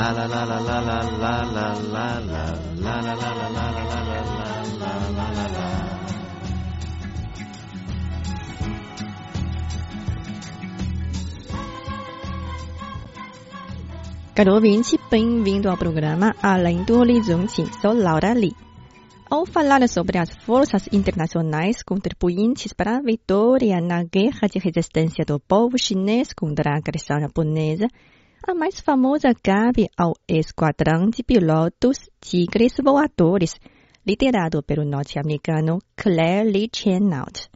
La la la la la la la la la la la la la la la Caro ouvinte, bem-vindo ao programa Além do Horizonte. Sou Laura Lee. Ao falar sobre as forças internacionais contribuintes para a vitória na guerra de resistência do povo chinês contra a agressão japonesa, a mais famosa cabe ao Esquadrão de Pilotos Tigres Voadores, liderado pelo norte-americano Claire Lee Chennault.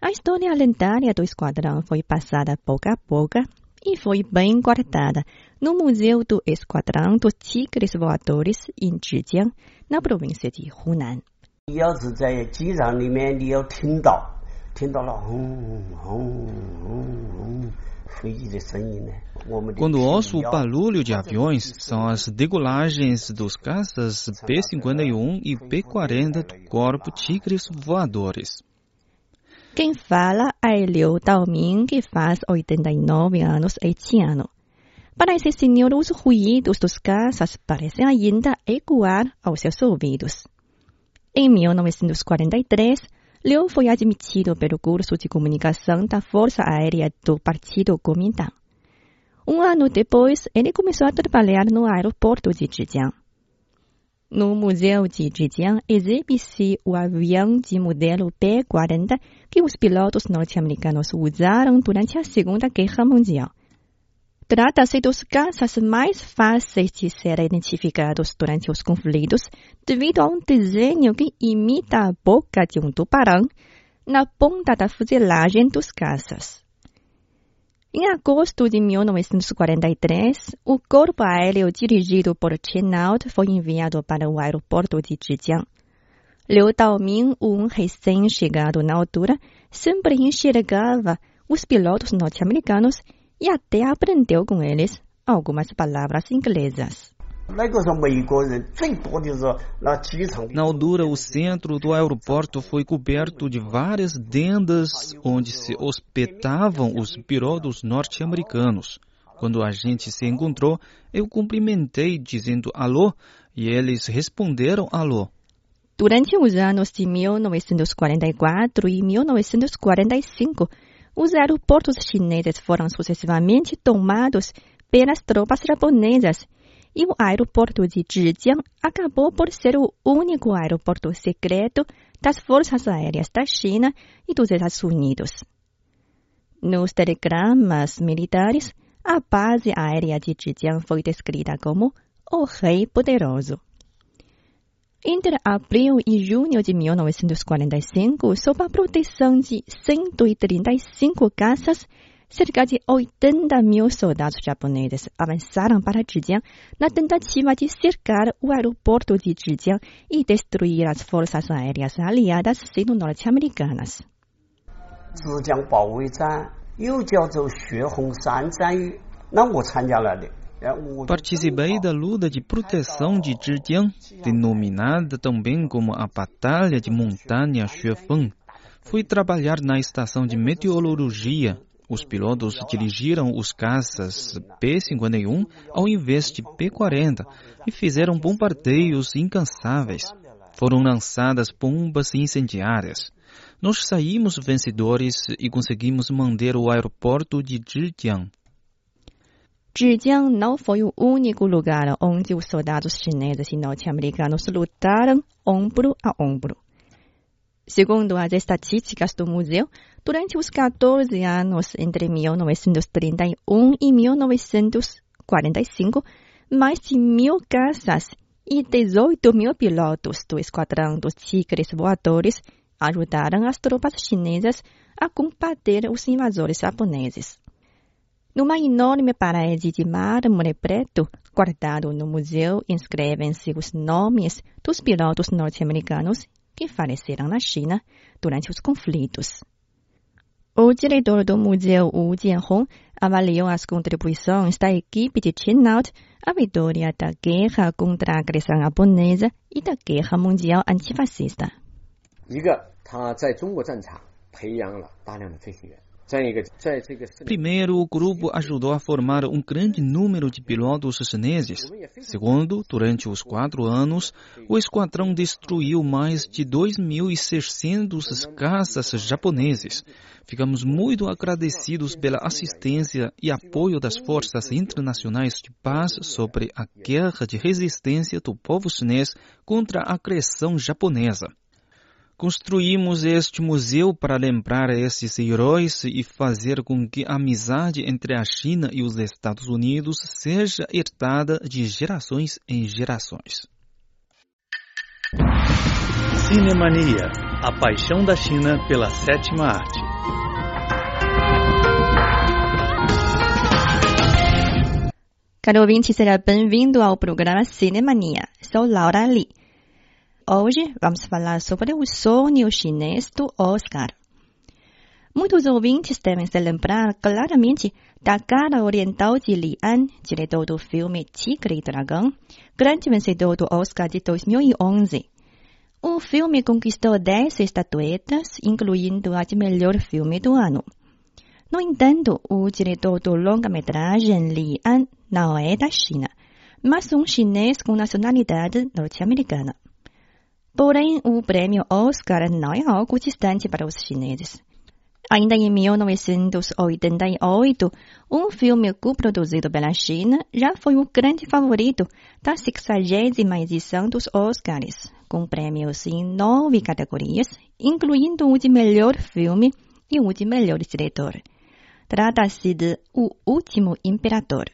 A história lendária do esquadrão foi passada pouco a pouco e foi bem guardada no Museu do Esquadrão dos Tigres Voadores em Zhejiang, na província de Hunan. 你要是在机场里面，你要听到听到了轰轰轰轰 Quando ouço o palulho de aviões, são as degolagens dos caças B-51 e B-40 do corpo Tigres voadores. Quem fala é Liu Daoming, que faz 89 anos este ano. Para esse senhor, os ruídos dos caças parecem ainda ecoar aos seus ouvidos. Em 1943, Liu foi admitido pelo curso de comunicação da Força Aérea do Partido Kuomintang. Um ano depois, ele começou a trabalhar no aeroporto de Zhejiang. No Museu de Zhejiang exibe-se o avião de modelo P-40 que os pilotos norte-americanos usaram durante a Segunda Guerra Mundial. Trata-se dos caças mais fáceis de serem identificados durante os conflitos devido a um desenho que imita a boca de um tubarão na ponta da fuselagem dos caças. Em agosto de 1943, o corpo aéreo dirigido por Chennault foi enviado para o aeroporto de Zhejiang. Liu Daoming, um recém-chegado na altura, sempre enxergava os pilotos norte-americanos e até aprendeu com eles algumas palavras inglesas. Na altura, o centro do aeroporto foi coberto de várias dendas onde se hospedavam os pirodos norte-americanos. Quando a gente se encontrou, eu cumprimentei dizendo alô e eles responderam alô. Durante os anos de 1944 e 1945, os aeroportos chineses foram sucessivamente tomados pelas tropas japonesas e o aeroporto de Zhejiang acabou por ser o único aeroporto secreto das forças aéreas da China e dos Estados Unidos. Nos telegramas militares, a base aérea de Zhejiang foi descrita como o Rei Poderoso. Entre abril e junho de 1945, sob a proteção de 135 caças, cerca de 80 mil soldados japoneses avançaram para Zhejiang na tentativa de cercar o aeroporto de Zhejiang e destruir as forças aéreas aliadas sino-norte-americanas. 自江保卫战，又叫做血红山战役。那我参加了的，哎，我就 Participei da luta de proteção de Zhejiang, denominada também como a Batalha de Montanha Xuefeng. Fui trabalhar na estação de meteorologia. Os pilotos dirigiram os caças P-51 ao invés de P-40 e fizeram bombardeios incansáveis. Foram lançadas bombas incendiárias. Nós saímos vencedores e conseguimos manter o aeroporto de Zhejiang. Zhejiang não foi o único lugar onde os soldados chineses e norte-americanos lutaram ombro a ombro. Segundo as estatísticas do museu, durante os 14 anos entre 1931 e 1945, mais de mil caças e 18 mil pilotos do Esquadrão dos Tigres Voadores ajudaram as tropas chinesas a combater os invasores japoneses. Numa enorme parede de mármore preto, guardado no museu inscrevem-se os nomes dos pilotos norte-americanos que faleceram na China durante os conflitos. O diretor do museu, Wu Jianhong, avaliou as contribuições da equipe de Chinnaut à vitória da guerra contra a agressão japonesa e da guerra mundial antifascista. 一个，他在中国战场培养了大量的飞行员。 Primeiro, o grupo ajudou a formar um grande número de pilotos chineses. Segundo, durante os quatro anos, o esquadrão destruiu mais de 2.600 caças japoneses. Ficamos muito agradecidos pela assistência e apoio das forças internacionais de paz sobre a guerra de resistência do povo chinês contra a agressão japonesa. Construímos este museu para lembrar esses heróis e fazer com que a amizade entre a China e os Estados Unidos seja herdada de gerações em gerações. Cinemania, a paixão da China pela sétima arte. Caro ouvinte, será bem-vindo ao programa Cinemania. Sou Laura Lee. Hoje vamos falar sobre o sonho chinês do Oscar. Muitos ouvintes devem se lembrar claramente da cara oriental de Li An, diretor do filme Tigre e Dragão, grande vencedor do Oscar de 2011. O filme conquistou 10 estatuetas, incluindo a de melhor filme do ano. No entanto, o diretor do longa-metragem Li An não é da China, mas um chinês com nacionalidade norte-americana. Porém, o prêmio Oscar não é algo distante para os chineses. Ainda em 1988, um filme co-produzido pela China já foi o grande favorito da 60 edição dos Oscars, com prêmios em nove categorias, incluindo o de melhor filme e o de melhor diretor. Trata-se de O Último Imperador.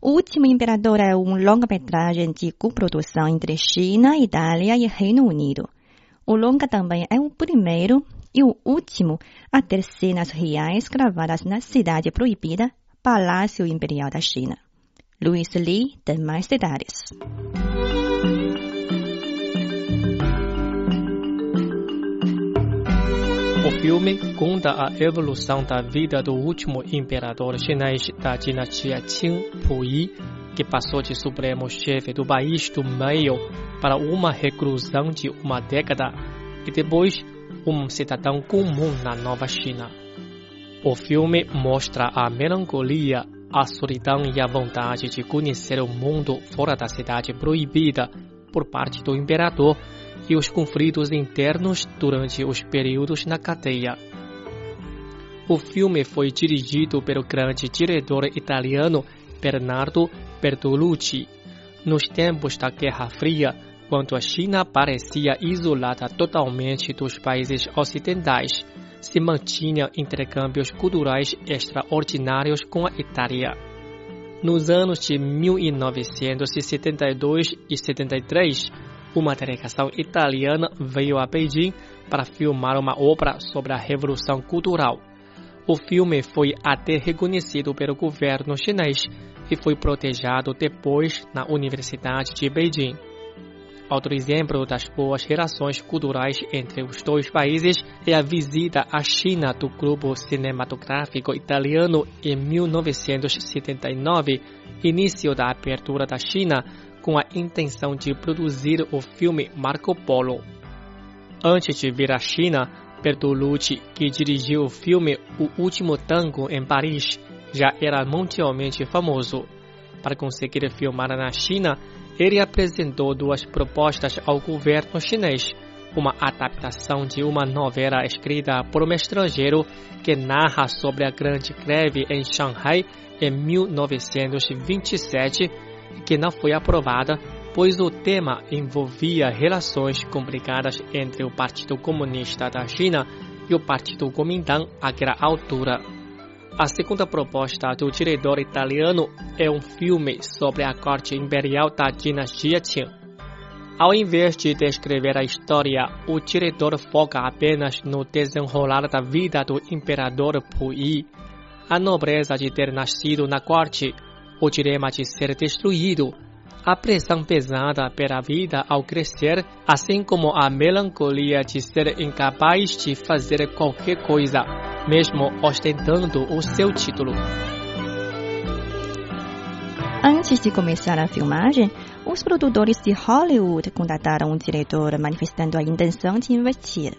O Último Imperador é um longa-metragem de coprodução entre China, Itália e Reino Unido. O longa também é o primeiro e o último a ter cenas reais gravadas na Cidade Proibida, Palácio Imperial da China. Luiz Lee tem mais detalhes. O filme conta a evolução da vida do último imperador chinês da dinastia Qing, Puyi, que passou de supremo chefe do país do meio para uma reclusão de uma década e depois um cidadão comum na Nova China. O filme mostra a melancolia, a solidão e a vontade de conhecer o mundo fora da cidade proibida por parte do imperador e os conflitos internos durante os períodos na cadeia. O filme foi dirigido pelo grande diretor italiano Bernardo Bertolucci. Nos tempos da Guerra Fria, quando a China parecia isolada totalmente dos países ocidentais, se mantinham intercâmbios culturais extraordinários com a Itália. Nos anos de 1972 e 73, uma delegação italiana veio a Beijing para filmar uma obra sobre a Revolução Cultural. O filme foi até reconhecido pelo governo chinês e foi protegido depois na Universidade de Beijing. Outro exemplo das boas relações culturais entre os dois países é a visita à China do grupo cinematográfico italiano em 1979, início da abertura da China com a intenção de produzir o filme Marco Polo. Antes de vir à China, Bertolucci, que dirigiu o filme O Último Tango em Paris, já era mundialmente famoso. Para conseguir filmar na China, ele apresentou duas propostas ao governo chinês. Uma adaptação de uma novela escrita por um estrangeiro que narra sobre a grande greve em Shanghai em 1927 que não foi aprovada, pois o tema envolvia relações complicadas entre o Partido Comunista da China e o Partido Kuomintang àquela altura. A segunda proposta do diretor italiano é um filme sobre a corte imperial da dinastia Qing. Ao invés de descrever a história, o diretor foca apenas no desenrolar da vida do imperador Puyi. A nobreza de ter nascido na corte o dilema de ser destruído, a pressão pesada pela vida ao crescer, assim como a melancolia de ser incapaz de fazer qualquer coisa, mesmo ostentando o seu título. Antes de começar a filmagem, os produtores de Hollywood contataram o diretor manifestando a intenção de investir.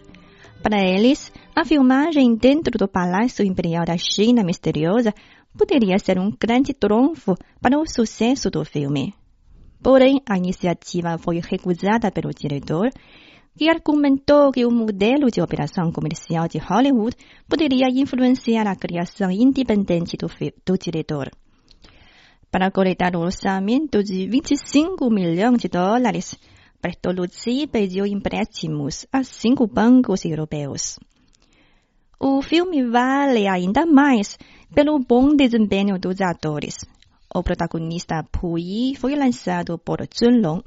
Para eles, a filmagem dentro do Palácio Imperial da China Misteriosa poderia ser um grande trunfo para o sucesso do filme. Porém, a iniciativa foi recusada pelo diretor, que argumentou que o modelo de operação comercial de Hollywood poderia influenciar a criação independente do, do diretor. Para coletar o orçamento de 25 milhões de dólares, Bertolucci pediu empréstimos a cinco bancos europeus. O filme vale ainda mais pelo bom desempenho dos atores. O protagonista Puyi foi lançado por Zunlong.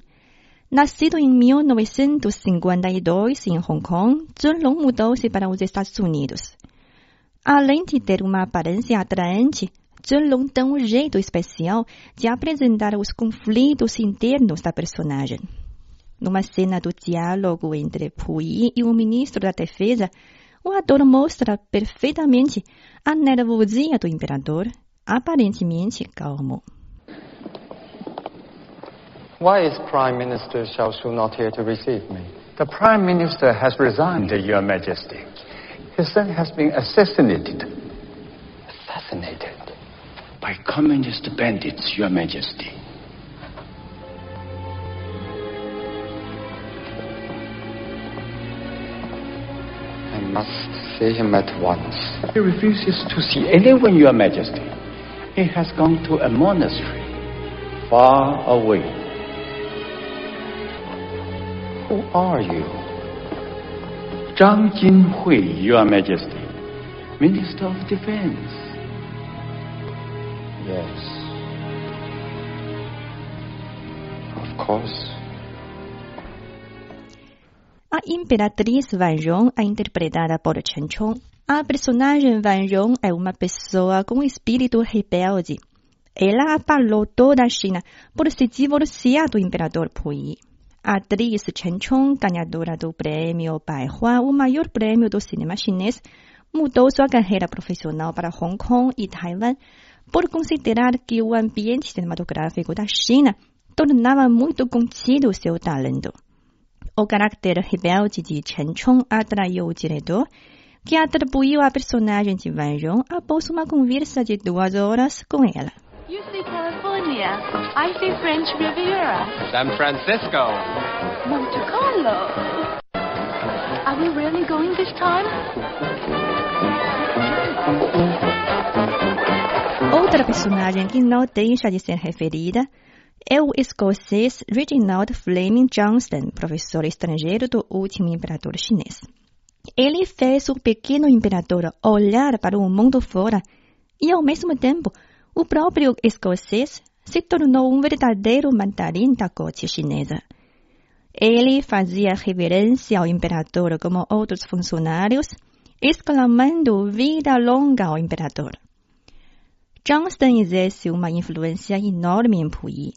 Nascido em 1952 em Hong Kong, Zunlong mudou-se para os Estados Unidos. Além de ter uma aparência atraente, Zunlong tem um jeito especial de apresentar os conflitos internos da personagem. Numa cena do diálogo entre Puyi e o ministro da Defesa, o ator mostra perfeitamente a nervosia do imperador, aparentemente calmo. Why is Prime Minister Xiaoshu not here to receive me? The Prime Minister has resigned, Your Majesty. His son has been assassinated. Assassinated? By communist bandits, Your Majesty. I must see him at once. He refuses to see anyone, Your Majesty. He has gone to a monastery far away. Who are you? Zhang Jinhui, Your Majesty, Minister of Defense. Yes. Of course. A Imperatriz Vanjong é interpretada por Chen Chong. A personagem Vanjong é uma pessoa com espírito rebelde. Ela abalou toda a China por se divorciar do imperador Puyi. A atriz Chen Chong, ganhadora do prêmio Baihua, o maior prêmio do cinema chinês, mudou sua carreira profissional para Hong Kong e Taiwan por considerar que o ambiente cinematográfico da China tornava muito contido seu talento. O caráter rebelde de Chen Chong atraiu o diretor, que atribuiu a personagem de Van Zhong após uma conversa de duas horas com ela. You see California. I see French Riviera. San Francisco. Monte Carlo. Are we really going this time? Outra personagem que não deixa de ser referida é o escocês Reginald Fleming Johnston, professor estrangeiro do último imperador chinês. Ele fez o pequeno imperador olhar para o mundo fora e, ao mesmo tempo, o próprio escocês se tornou um verdadeiro mandarim da corte chinesa. Ele fazia reverência ao imperador como outros funcionários, exclamando vida longa ao imperador. Johnston exerce uma influência enorme em Puyi.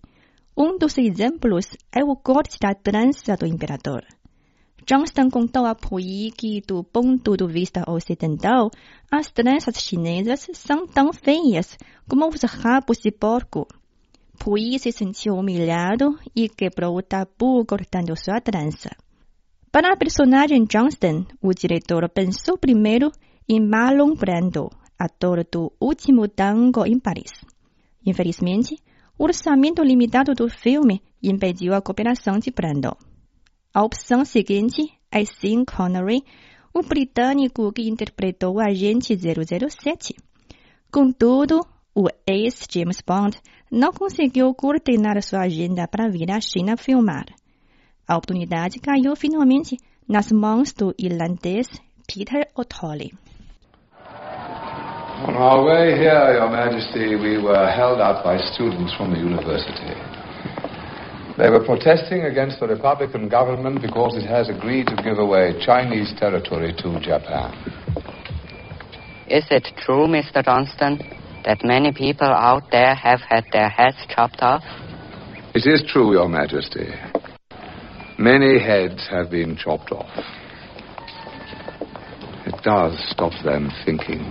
Um dos exemplos é o corte da trança do imperador. Johnston contou a Puyi que, do ponto de vista ocidental, as tranças chinesas são tão feias como os rabos de porco. Puyi se sentiu humilhado e quebrou o tabu cortando sua trança. Para a personagem Johnston, o diretor pensou primeiro em Marlon Brando, ator do Último Tango em Paris. Infelizmente, o orçamento limitado do filme impediu a cooperação de Brando. A opção seguinte é Sean Connery, o britânico que interpretou o agente 007. Contudo, o ex-James Bond não conseguiu coordenar sua agenda para vir à China filmar. A oportunidade caiu finalmente nas mãos do irlandês Peter O'Toole. On our way here, Your Majesty, we were held up by students from the university. They were protesting against the Republican government because it has agreed to give away Chinese territory to Japan. Is it true, Mr. Johnston? that many people out there have had their heads chopped off? It is true, Your Majesty. Many heads have been chopped off. It does stop them thinking.